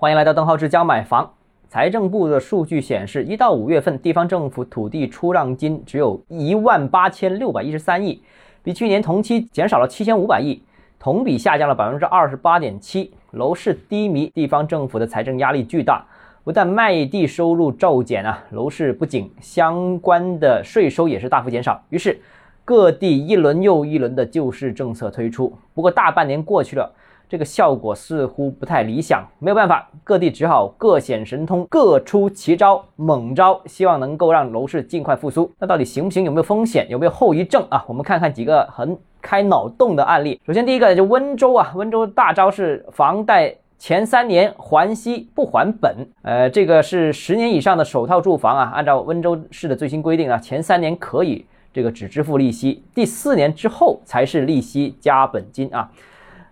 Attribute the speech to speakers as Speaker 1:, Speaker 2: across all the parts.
Speaker 1: 欢迎来到邓浩志教买房。财政部的数据显示，一到五月份，地方政府土地出让金只有一万八千六百一十三亿，比去年同期减少了七千五百亿，同比下降了百分之二十八点七。楼市低迷，地方政府的财政压力巨大，不但卖地收入骤减啊，楼市不景，相关的税收也是大幅减少。于是，各地一轮又一轮的救市政策推出。不过，大半年过去了。这个效果似乎不太理想，没有办法，各地只好各显神通，各出奇招，猛招，希望能够让楼市尽快复苏。那到底行不行？有没有风险？有没有后遗症啊？我们看看几个很开脑洞的案例。首先，第一个就温州啊，温州大招是房贷前三年还息不还本，呃，这个是十年以上的首套住房啊，按照温州市的最新规定啊，前三年可以这个只支付利息，第四年之后才是利息加本金啊。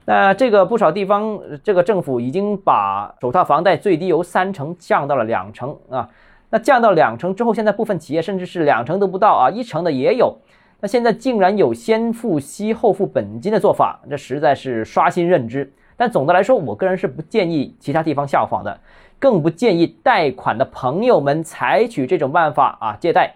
Speaker 1: 那这个不少地方，这个政府已经把首套房贷最低由三成降到了两成啊。那降到两成之后，现在部分企业甚至是两成都不到啊，一成的也有。那现在竟然有先付息后付本金的做法，这实在是刷新认知。但总的来说，我个人是不建议其他地方效仿的，更不建议贷款的朋友们采取这种办法啊借贷。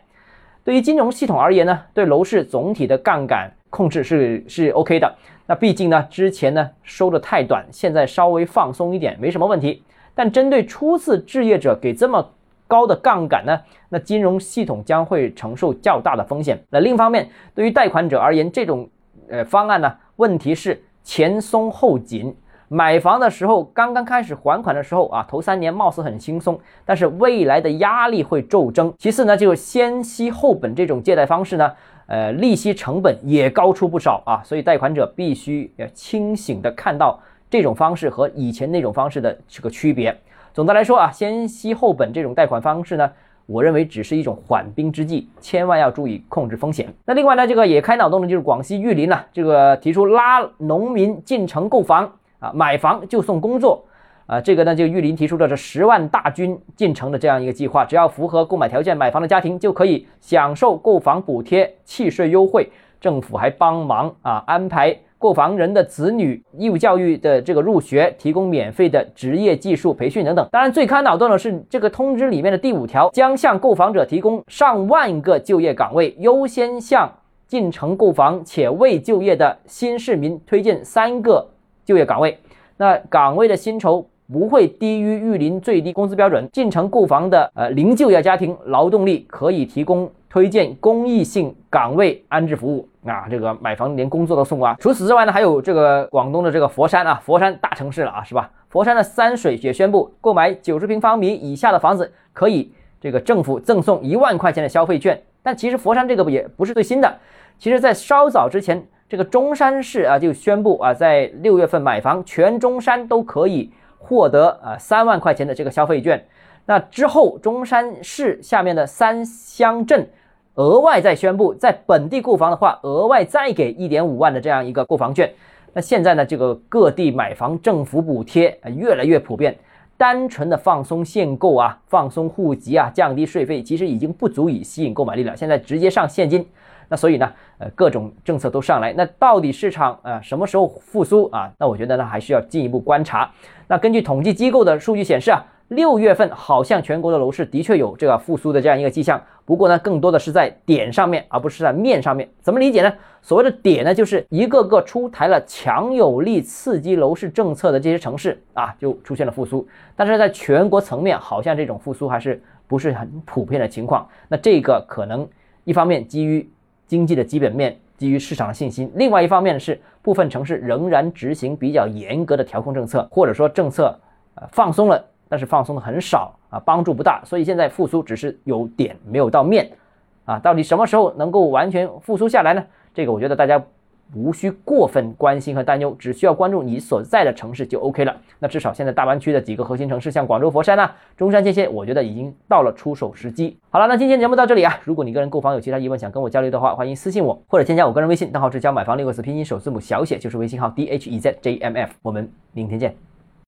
Speaker 1: 对于金融系统而言呢，对楼市总体的杠杆控制是是 OK 的。那毕竟呢，之前呢收的太短，现在稍微放松一点没什么问题。但针对初次置业者给这么高的杠杆呢，那金融系统将会承受较大的风险。那另一方面，对于贷款者而言，这种呃方案呢，问题是前松后紧。买房的时候刚刚开始还款的时候啊，头三年貌似很轻松，但是未来的压力会骤增。其次呢，就是先息后本这种借贷方式呢。呃，利息成本也高出不少啊，所以贷款者必须要清醒的看到这种方式和以前那种方式的这个区别。总的来说啊，先息后本这种贷款方式呢，我认为只是一种缓兵之计，千万要注意控制风险。那另外呢，这个也开脑洞的就是广西玉林呢，这个提出拉农民进城购房啊，买房就送工作。啊，这个呢，就玉林提出了这十万大军进城的这样一个计划，只要符合购买条件买房的家庭就可以享受购房补贴、契税优惠，政府还帮忙啊安排购房人的子女义务教育的这个入学，提供免费的职业技术培训等等。当然，最开脑洞的是这个通知里面的第五条，将向购房者提供上万个就业岗位，优先向进城购房且未就业的新市民推荐三个就业岗位，那岗位的薪酬。不会低于玉林最低工资标准。进城购房的呃零就业家庭劳动力可以提供推荐公益性岗位安置服务啊，这个买房连工作都送啊。除此之外呢，还有这个广东的这个佛山啊，佛山大城市了啊，是吧？佛山的三水也宣布，购买九十平方米以下的房子可以这个政府赠送一万块钱的消费券。但其实佛山这个也不是最新的，其实在稍早之前，这个中山市啊就宣布啊，在六月份买房，全中山都可以。获得啊三万块钱的这个消费券，那之后中山市下面的三乡镇额外再宣布，在本地购房的话，额外再给一点五万的这样一个购房券。那现在呢，这个各地买房政府补贴啊越来越普遍，单纯的放松限购啊，放松户籍啊，降低税费，其实已经不足以吸引购买力了。现在直接上现金。那所以呢，呃，各种政策都上来，那到底市场啊什么时候复苏啊？那我觉得呢，还需要进一步观察。那根据统计机构的数据显示啊，六月份好像全国的楼市的确有这个复苏的这样一个迹象，不过呢，更多的是在点上面，而不是在面上面。怎么理解呢？所谓的点呢，就是一个个出台了强有力刺激楼市政策的这些城市啊，就出现了复苏。但是在全国层面，好像这种复苏还是不是很普遍的情况。那这个可能一方面基于经济的基本面基于市场的信心，另外一方面是部分城市仍然执行比较严格的调控政策，或者说政策呃放松了，但是放松的很少啊，帮助不大，所以现在复苏只是有点没有到面，啊，到底什么时候能够完全复苏下来呢？这个我觉得大家。无需过分关心和担忧，只需要关注你所在的城市就 OK 了。那至少现在大湾区的几个核心城市，像广州、佛山呐、中山这些，我觉得已经到了出手时机。好了，那今天节目到这里啊。如果你个人购房有其他疑问，想跟我交流的话，欢迎私信我或者添加我个人微信，账号是加买房六个字拼音首字母小写就是微信号 d h e z j m f。我们明天见。